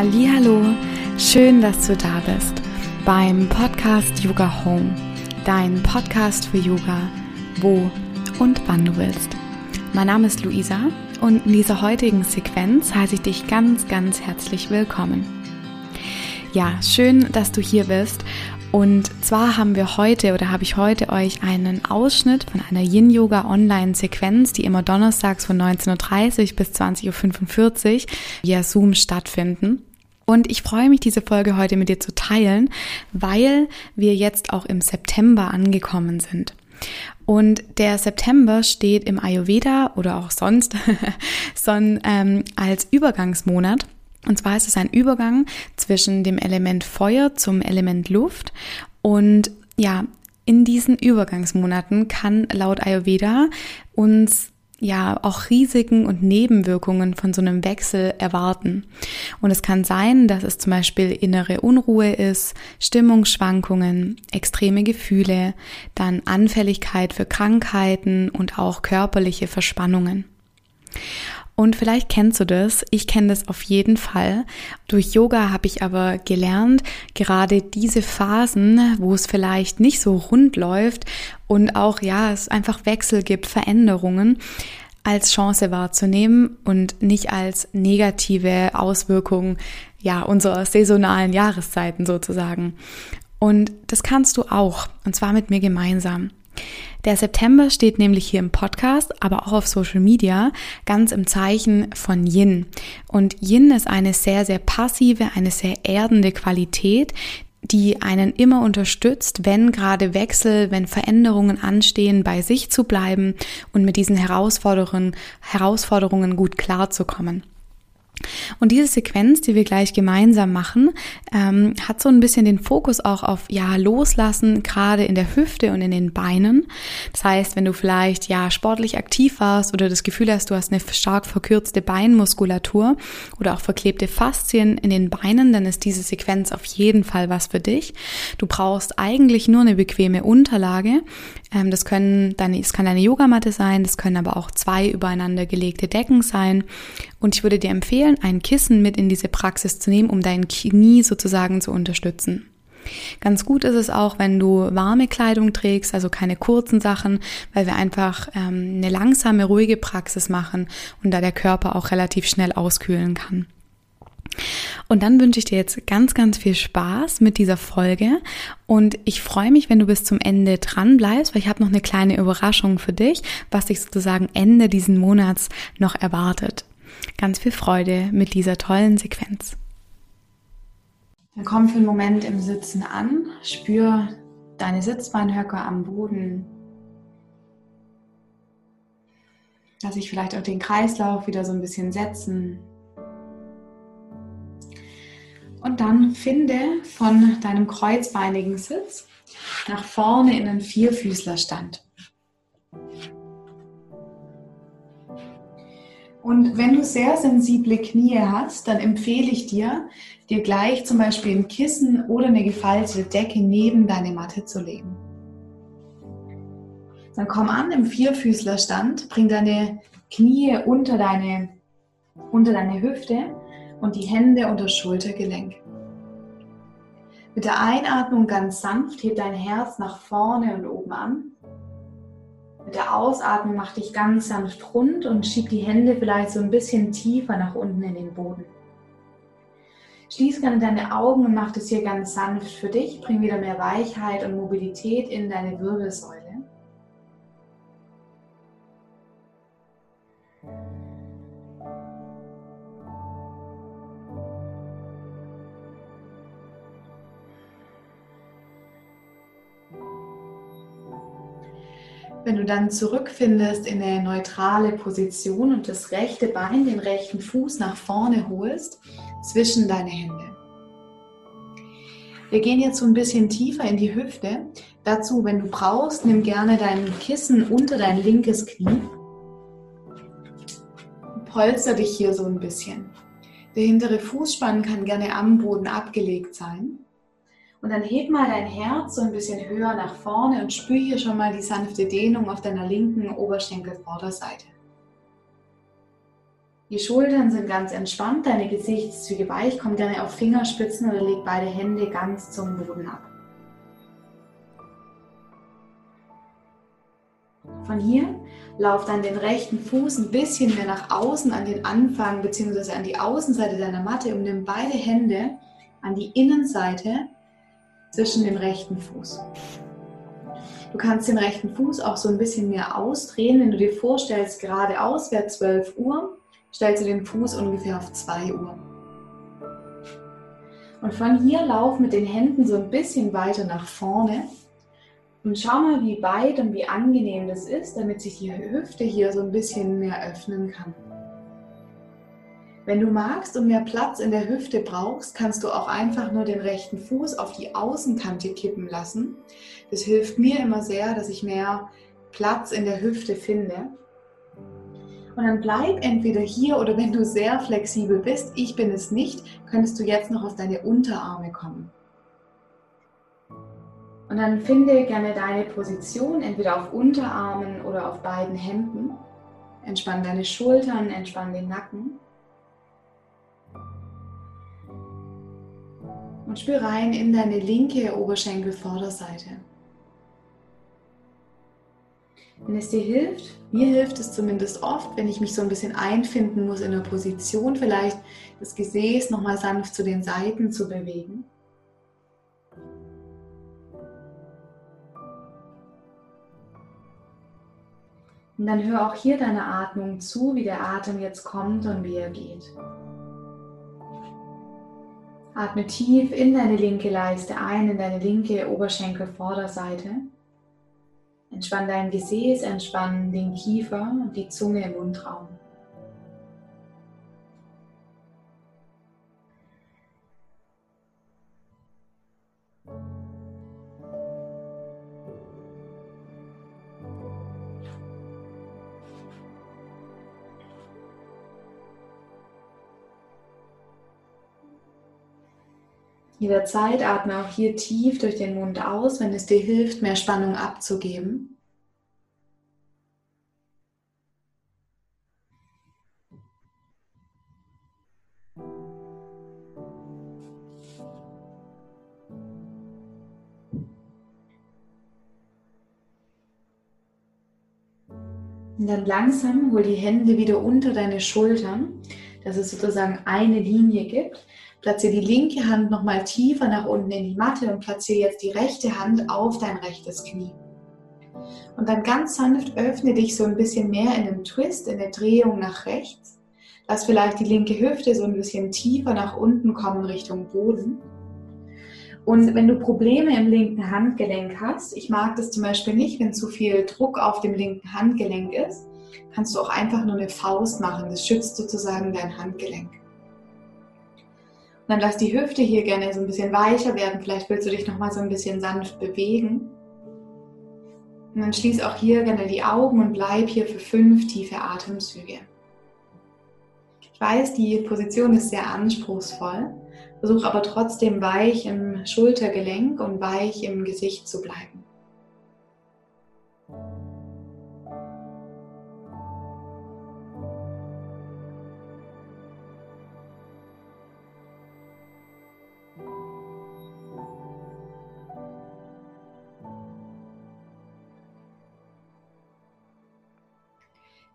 Hallo, schön, dass du da bist beim Podcast Yoga Home, dein Podcast für Yoga, wo und wann du willst. Mein Name ist Luisa und in dieser heutigen Sequenz heiße ich dich ganz, ganz herzlich willkommen. Ja, schön, dass du hier bist und zwar haben wir heute oder habe ich heute euch einen Ausschnitt von einer Yin Yoga Online Sequenz, die immer donnerstags von 19.30 Uhr bis 20.45 Uhr via Zoom stattfinden. Und ich freue mich, diese Folge heute mit dir zu teilen, weil wir jetzt auch im September angekommen sind. Und der September steht im Ayurveda oder auch sonst son, ähm, als Übergangsmonat. Und zwar ist es ein Übergang zwischen dem Element Feuer zum Element Luft. Und ja, in diesen Übergangsmonaten kann laut Ayurveda uns ja auch Risiken und Nebenwirkungen von so einem Wechsel erwarten. Und es kann sein, dass es zum Beispiel innere Unruhe ist, Stimmungsschwankungen, extreme Gefühle, dann Anfälligkeit für Krankheiten und auch körperliche Verspannungen. Und vielleicht kennst du das, ich kenne das auf jeden Fall. Durch Yoga habe ich aber gelernt, gerade diese Phasen, wo es vielleicht nicht so rund läuft und auch, ja, es einfach Wechsel gibt, Veränderungen, als Chance wahrzunehmen und nicht als negative Auswirkung, ja, unserer saisonalen Jahreszeiten sozusagen. Und das kannst du auch, und zwar mit mir gemeinsam. Der September steht nämlich hier im Podcast, aber auch auf Social Media ganz im Zeichen von Yin. Und Yin ist eine sehr, sehr passive, eine sehr erdende Qualität, die einen immer unterstützt, wenn gerade Wechsel, wenn Veränderungen anstehen, bei sich zu bleiben und mit diesen Herausforderungen, Herausforderungen gut klarzukommen. Und diese Sequenz, die wir gleich gemeinsam machen, ähm, hat so ein bisschen den Fokus auch auf ja loslassen, gerade in der Hüfte und in den Beinen. Das heißt, wenn du vielleicht ja sportlich aktiv warst oder das Gefühl hast, du hast eine stark verkürzte Beinmuskulatur oder auch verklebte Faszien in den Beinen, dann ist diese Sequenz auf jeden Fall was für dich. Du brauchst eigentlich nur eine bequeme Unterlage. Ähm, das können deine, es kann deine Yogamatte sein, das können aber auch zwei übereinander gelegte Decken sein. Und ich würde dir empfehlen, ein Kissen mit in diese Praxis zu nehmen, um dein Knie sozusagen zu unterstützen. Ganz gut ist es auch, wenn du warme Kleidung trägst, also keine kurzen Sachen, weil wir einfach ähm, eine langsame, ruhige Praxis machen und da der Körper auch relativ schnell auskühlen kann. Und dann wünsche ich dir jetzt ganz, ganz viel Spaß mit dieser Folge und ich freue mich, wenn du bis zum Ende dran bleibst, weil ich habe noch eine kleine Überraschung für dich, was dich sozusagen Ende diesen Monats noch erwartet. Ganz viel Freude mit dieser tollen Sequenz. Dann komm für einen Moment im Sitzen an, spür deine Sitzbeinhöcker am Boden. Lass ich vielleicht auch den Kreislauf wieder so ein bisschen setzen. Und dann finde von deinem kreuzbeinigen Sitz nach vorne in einen Vierfüßlerstand. Und wenn du sehr sensible Knie hast, dann empfehle ich dir, dir gleich zum Beispiel ein Kissen oder eine gefaltete Decke neben deine Matte zu legen. Dann komm an im Vierfüßlerstand, bring deine Knie unter deine, unter deine Hüfte und die Hände unter Schultergelenk. Mit der Einatmung ganz sanft heb dein Herz nach vorne und oben an. Mit der Ausatmung mach dich ganz sanft rund und schieb die Hände vielleicht so ein bisschen tiefer nach unten in den Boden. Schließ gerne deine Augen und mach das hier ganz sanft für dich. Bring wieder mehr Weichheit und Mobilität in deine Wirbelsäule. Dann zurückfindest in eine neutrale Position und das rechte Bein, den rechten Fuß nach vorne holst, zwischen deine Hände. Wir gehen jetzt so ein bisschen tiefer in die Hüfte. Dazu, wenn du brauchst, nimm gerne dein Kissen unter dein linkes Knie. Polster dich hier so ein bisschen. Der hintere Fußspann kann gerne am Boden abgelegt sein. Und dann heb mal dein Herz so ein bisschen höher nach vorne und spür hier schon mal die sanfte Dehnung auf deiner linken Oberschenkelvorderseite. Die Schultern sind ganz entspannt, deine Gesichtszüge weich, komm gerne auf Fingerspitzen oder leg beide Hände ganz zum Boden ab. Von hier lauf dann den rechten Fuß ein bisschen mehr nach außen an den Anfang bzw. an die Außenseite deiner Matte und nimm beide Hände an die Innenseite zwischen dem rechten Fuß. Du kannst den rechten Fuß auch so ein bisschen mehr ausdrehen. Wenn du dir vorstellst, geradeaus wäre 12 Uhr, stellst du den Fuß ungefähr auf 2 Uhr. Und von hier lauf mit den Händen so ein bisschen weiter nach vorne und schau mal, wie weit und wie angenehm das ist, damit sich die Hüfte hier so ein bisschen mehr öffnen kann. Wenn du magst und mehr Platz in der Hüfte brauchst, kannst du auch einfach nur den rechten Fuß auf die Außenkante kippen lassen. Das hilft mir immer sehr, dass ich mehr Platz in der Hüfte finde. Und dann bleib entweder hier oder wenn du sehr flexibel bist, ich bin es nicht, könntest du jetzt noch auf deine Unterarme kommen. Und dann finde gerne deine Position, entweder auf Unterarmen oder auf beiden Händen. Entspann deine Schultern, entspann den Nacken. Und spür rein in deine linke Oberschenkelvorderseite. Wenn es dir hilft, mir hilft es zumindest oft, wenn ich mich so ein bisschen einfinden muss in der Position, vielleicht das Gesäß nochmal sanft zu den Seiten zu bewegen. Und dann hör auch hier deiner Atmung zu, wie der Atem jetzt kommt und wie er geht. Atme tief in deine linke Leiste ein, in deine linke Oberschenkelvorderseite. Entspann dein Gesäß, entspann den Kiefer und die Zunge im Mundraum. Jederzeit atme auch hier tief durch den Mund aus, wenn es dir hilft, mehr Spannung abzugeben. Und dann langsam hol die Hände wieder unter deine Schultern, dass es sozusagen eine Linie gibt. Platziere die linke Hand nochmal tiefer nach unten in die Matte und platziere jetzt die rechte Hand auf dein rechtes Knie. Und dann ganz sanft öffne dich so ein bisschen mehr in einem Twist, in der Drehung nach rechts. Lass vielleicht die linke Hüfte so ein bisschen tiefer nach unten kommen Richtung Boden. Und wenn du Probleme im linken Handgelenk hast, ich mag das zum Beispiel nicht, wenn zu viel Druck auf dem linken Handgelenk ist, kannst du auch einfach nur eine Faust machen. Das schützt sozusagen dein Handgelenk dann lass die Hüfte hier gerne so ein bisschen weicher werden. Vielleicht willst du dich nochmal so ein bisschen sanft bewegen. Und dann schließ auch hier gerne die Augen und bleib hier für fünf tiefe Atemzüge. Ich weiß, die Position ist sehr anspruchsvoll. Versuch aber trotzdem weich im Schultergelenk und weich im Gesicht zu bleiben.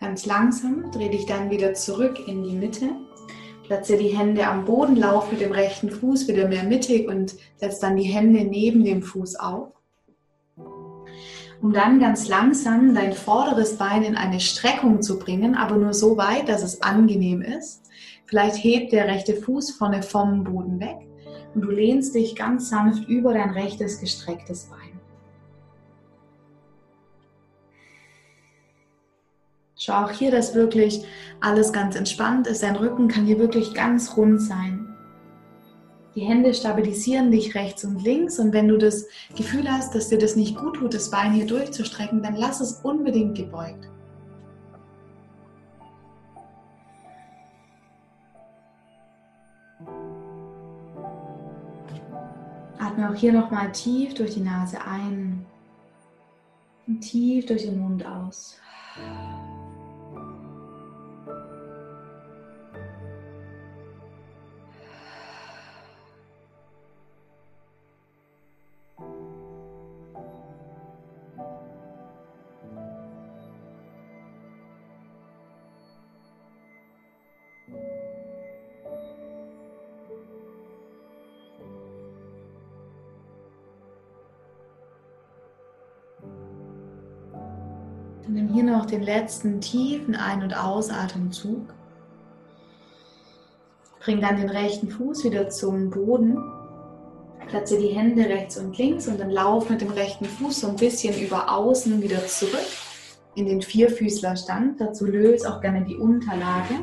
Ganz langsam dreh dich dann wieder zurück in die Mitte. Platziere die Hände am Boden, lauf mit dem rechten Fuß wieder mehr mittig und setz dann die Hände neben dem Fuß auf. Um dann ganz langsam dein vorderes Bein in eine Streckung zu bringen, aber nur so weit, dass es angenehm ist. Vielleicht hebt der rechte Fuß vorne vom Boden weg und du lehnst dich ganz sanft über dein rechtes gestrecktes Bein. Schau auch hier, dass wirklich alles ganz entspannt ist. Dein Rücken kann hier wirklich ganz rund sein. Die Hände stabilisieren dich rechts und links und wenn du das Gefühl hast, dass dir das nicht gut tut, das Bein hier durchzustrecken, dann lass es unbedingt gebeugt. Atme auch hier nochmal tief durch die Nase ein und tief durch den Mund aus. Nimm hier noch den letzten tiefen Ein- und Ausatemzug. Bring dann den rechten Fuß wieder zum Boden. Platziere die Hände rechts und links und dann lauf mit dem rechten Fuß so ein bisschen über außen wieder zurück in den Vierfüßlerstand. Dazu löse auch gerne die Unterlage.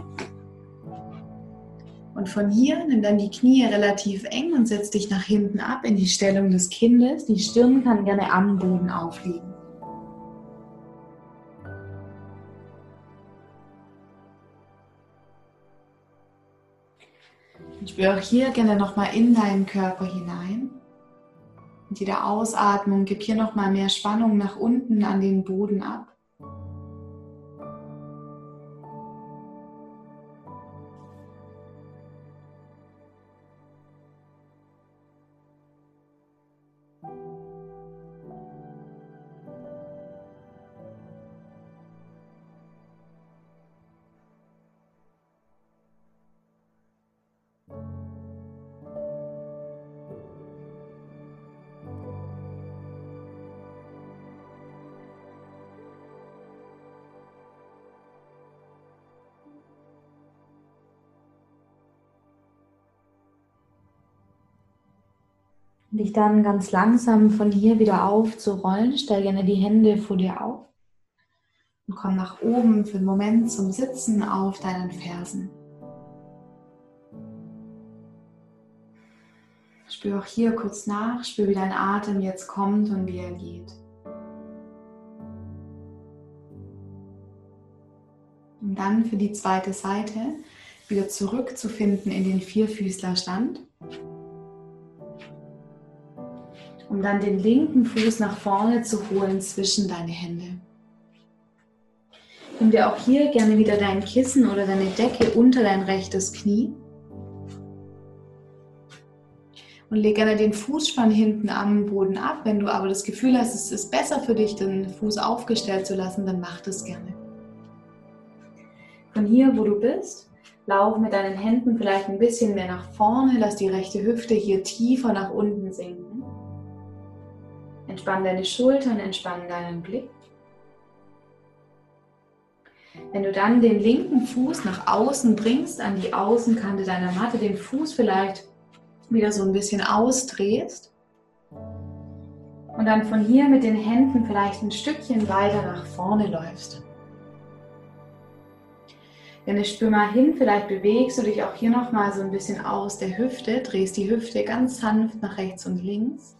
Und von hier nimm dann die Knie relativ eng und setz dich nach hinten ab in die Stellung des Kindes. Die Stirn kann gerne am Boden aufliegen. Und spür auch hier gerne nochmal in deinen Körper hinein. Mit jeder Ausatmung gib hier nochmal mehr Spannung nach unten an den Boden ab. Dich dann ganz langsam von hier wieder aufzurollen. Stell gerne die Hände vor dir auf und komm nach oben für einen Moment zum Sitzen auf deinen Fersen. Spür auch hier kurz nach, spür, wie dein Atem jetzt kommt und wie er geht. Und dann für die zweite Seite wieder zurückzufinden in den Vierfüßlerstand um dann den linken Fuß nach vorne zu holen zwischen deine Hände. Nimm dir auch hier gerne wieder dein Kissen oder deine Decke unter dein rechtes Knie. Und leg gerne den Fußspann hinten am Boden ab. Wenn du aber das Gefühl hast, es ist besser für dich, den Fuß aufgestellt zu lassen, dann mach das gerne. Von hier, wo du bist, lauf mit deinen Händen vielleicht ein bisschen mehr nach vorne. Lass die rechte Hüfte hier tiefer nach unten sinken. Entspann deine Schultern, entspann deinen Blick. Wenn du dann den linken Fuß nach außen bringst, an die Außenkante deiner Matte, den Fuß vielleicht wieder so ein bisschen ausdrehst und dann von hier mit den Händen vielleicht ein Stückchen weiter nach vorne läufst. Wenn ich spür mal hin, vielleicht bewegst du dich auch hier nochmal so ein bisschen aus der Hüfte, drehst die Hüfte ganz sanft nach rechts und links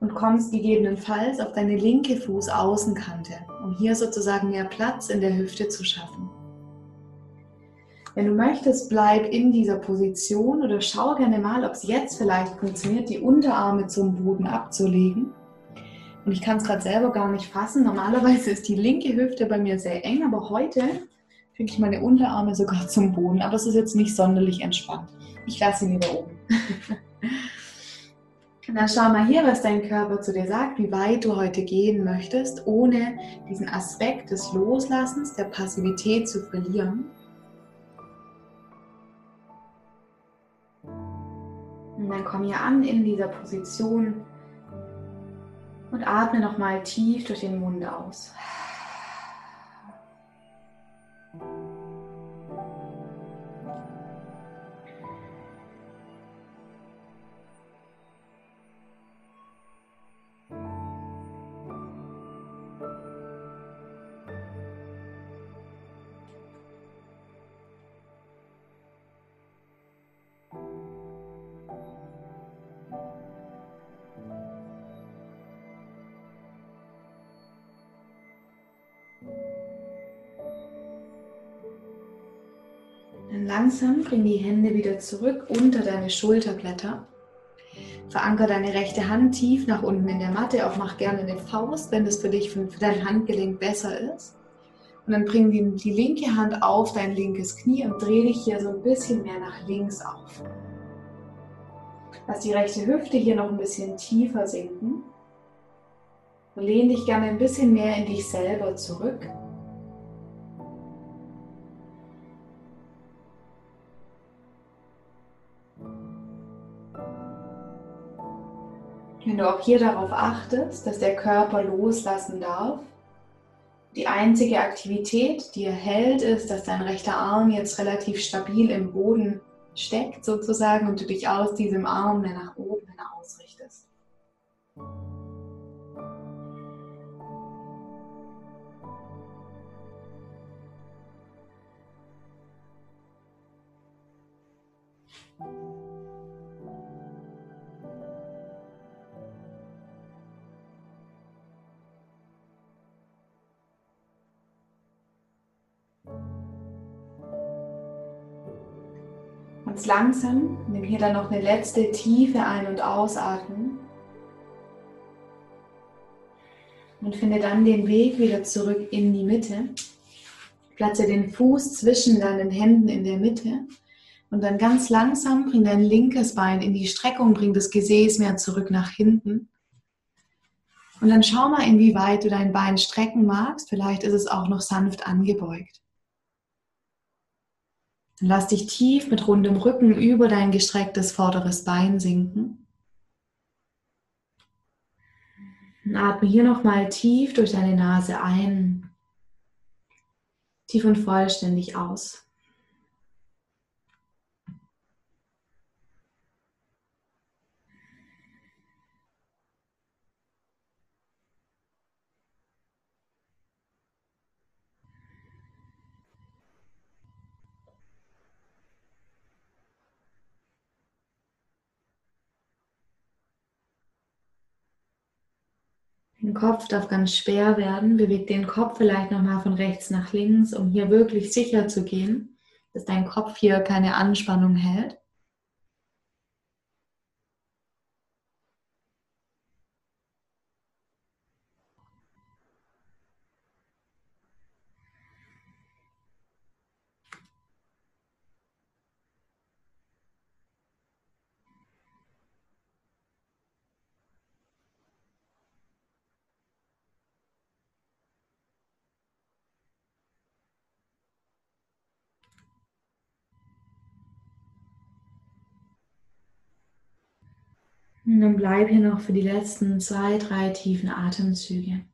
und kommst gegebenenfalls auf deine linke Fußaußenkante, um hier sozusagen mehr Platz in der Hüfte zu schaffen. Wenn du möchtest, bleib in dieser Position oder schau gerne mal, ob es jetzt vielleicht funktioniert, die Unterarme zum Boden abzulegen. Und ich kann es gerade selber gar nicht fassen. Normalerweise ist die linke Hüfte bei mir sehr eng, aber heute kriege ich meine Unterarme sogar zum Boden. Aber es ist jetzt nicht sonderlich entspannt. Ich lasse sie wieder oben. Und dann schau mal hier, was dein Körper zu dir sagt, wie weit du heute gehen möchtest, ohne diesen Aspekt des Loslassens, der Passivität zu verlieren. Und dann komm hier an in dieser Position und atme nochmal tief durch den Mund aus. Langsam bring die Hände wieder zurück unter deine Schulterblätter. Veranker deine rechte Hand tief nach unten in der Matte. Auch mach gerne eine Faust, wenn das für dich, für dein Handgelenk besser ist. Und dann bring die, die linke Hand auf dein linkes Knie und dreh dich hier so ein bisschen mehr nach links auf. Lass die rechte Hüfte hier noch ein bisschen tiefer sinken. Und lehn dich gerne ein bisschen mehr in dich selber zurück. Wenn du auch hier darauf achtest, dass der Körper loslassen darf, Die einzige Aktivität, die er hält, ist, dass dein rechter Arm jetzt relativ stabil im Boden steckt sozusagen und du dich aus diesem Arm nach oben hin ausrichtest. Ganz langsam, nimm hier dann noch eine letzte tiefe Ein- und Ausatmung. Und finde dann den Weg wieder zurück in die Mitte. Platze den Fuß zwischen deinen Händen in der Mitte. Und dann ganz langsam bring dein linkes Bein in die Streckung, bring das Gesäß mehr zurück nach hinten. Und dann schau mal, inwieweit du dein Bein strecken magst. Vielleicht ist es auch noch sanft angebeugt. Dann lass dich tief mit rundem Rücken über dein gestrecktes vorderes Bein sinken. Und atme hier nochmal tief durch deine Nase ein, tief und vollständig aus. Den Kopf darf ganz schwer werden. Beweg den Kopf vielleicht nochmal von rechts nach links, um hier wirklich sicher zu gehen, dass dein Kopf hier keine Anspannung hält. Und dann bleib hier noch für die letzten zwei, drei tiefen Atemzüge.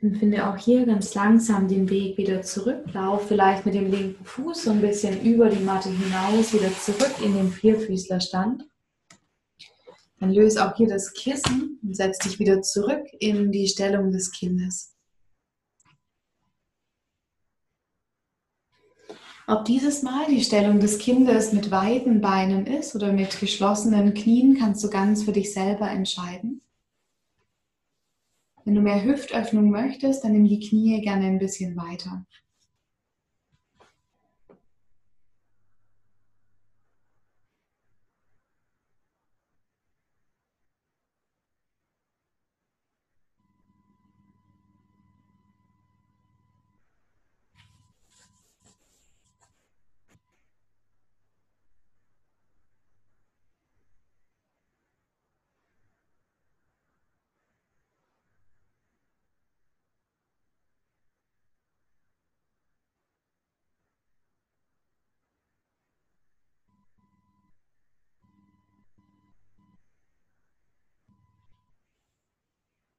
Und finde auch hier ganz langsam den Weg wieder zurück. Lauf vielleicht mit dem linken Fuß so ein bisschen über die Matte hinaus, wieder zurück in den Vierfüßlerstand. Dann löse auch hier das Kissen und setz dich wieder zurück in die Stellung des Kindes. Ob dieses Mal die Stellung des Kindes mit weiten Beinen ist oder mit geschlossenen Knien, kannst du ganz für dich selber entscheiden. Wenn du mehr Hüftöffnung möchtest, dann nimm die Knie gerne ein bisschen weiter.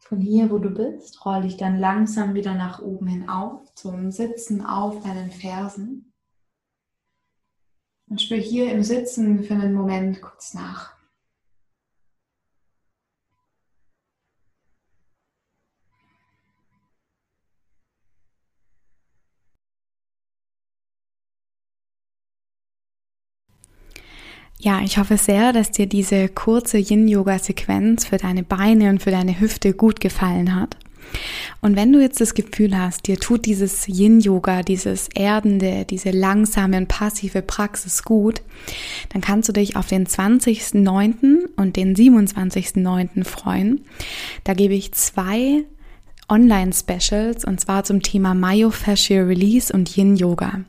Von hier, wo du bist, roll dich dann langsam wieder nach oben hin auf, zum Sitzen auf deinen Fersen. Und spür hier im Sitzen für einen Moment kurz nach. Ja, ich hoffe sehr, dass dir diese kurze Yin-Yoga-Sequenz für deine Beine und für deine Hüfte gut gefallen hat. Und wenn du jetzt das Gefühl hast, dir tut dieses Yin-Yoga, dieses erdende, diese langsame und passive Praxis gut, dann kannst du dich auf den 20.09. und den 27.09. freuen. Da gebe ich zwei Online-Specials und zwar zum Thema Myofascial Release und Yin-Yoga.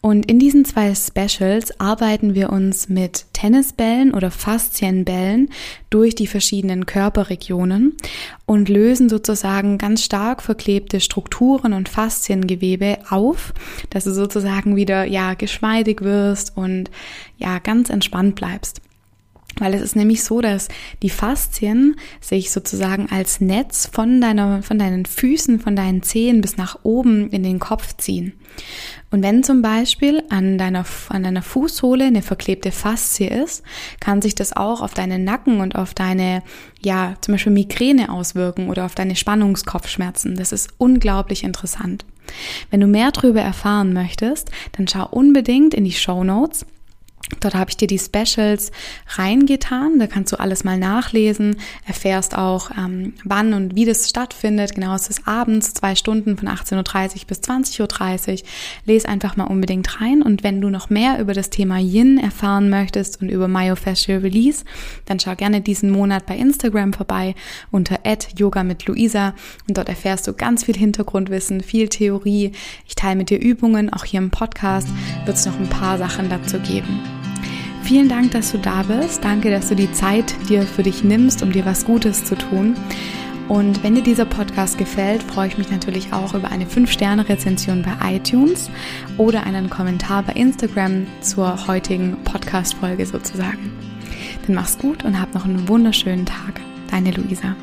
Und in diesen zwei Specials arbeiten wir uns mit Tennisbällen oder Faszienbällen durch die verschiedenen Körperregionen und lösen sozusagen ganz stark verklebte Strukturen und Fasziengewebe auf, dass du sozusagen wieder ja geschmeidig wirst und ja ganz entspannt bleibst. Weil es ist nämlich so, dass die Faszien sich sozusagen als Netz von deiner, von deinen Füßen, von deinen Zehen bis nach oben in den Kopf ziehen. Und wenn zum Beispiel an deiner, an deiner Fußsohle eine verklebte Faszie ist, kann sich das auch auf deinen Nacken und auf deine, ja, zum Beispiel Migräne auswirken oder auf deine Spannungskopfschmerzen. Das ist unglaublich interessant. Wenn du mehr darüber erfahren möchtest, dann schau unbedingt in die Show Notes. Dort habe ich dir die Specials reingetan. Da kannst du alles mal nachlesen. Erfährst auch, ähm, wann und wie das stattfindet. Genau, es ist abends, zwei Stunden von 18.30 Uhr bis 20.30 Uhr. Lese einfach mal unbedingt rein. Und wenn du noch mehr über das Thema Yin erfahren möchtest und über Myofascial Release, dann schau gerne diesen Monat bei Instagram vorbei unter yoga mit Luisa. Und dort erfährst du ganz viel Hintergrundwissen, viel Theorie. Ich teile mit dir Übungen. Auch hier im Podcast wird es noch ein paar Sachen dazu geben. Vielen Dank, dass du da bist. Danke, dass du die Zeit dir für dich nimmst, um dir was Gutes zu tun. Und wenn dir dieser Podcast gefällt, freue ich mich natürlich auch über eine 5-Sterne-Rezension bei iTunes oder einen Kommentar bei Instagram zur heutigen Podcast-Folge sozusagen. Dann mach's gut und hab noch einen wunderschönen Tag. Deine Luisa.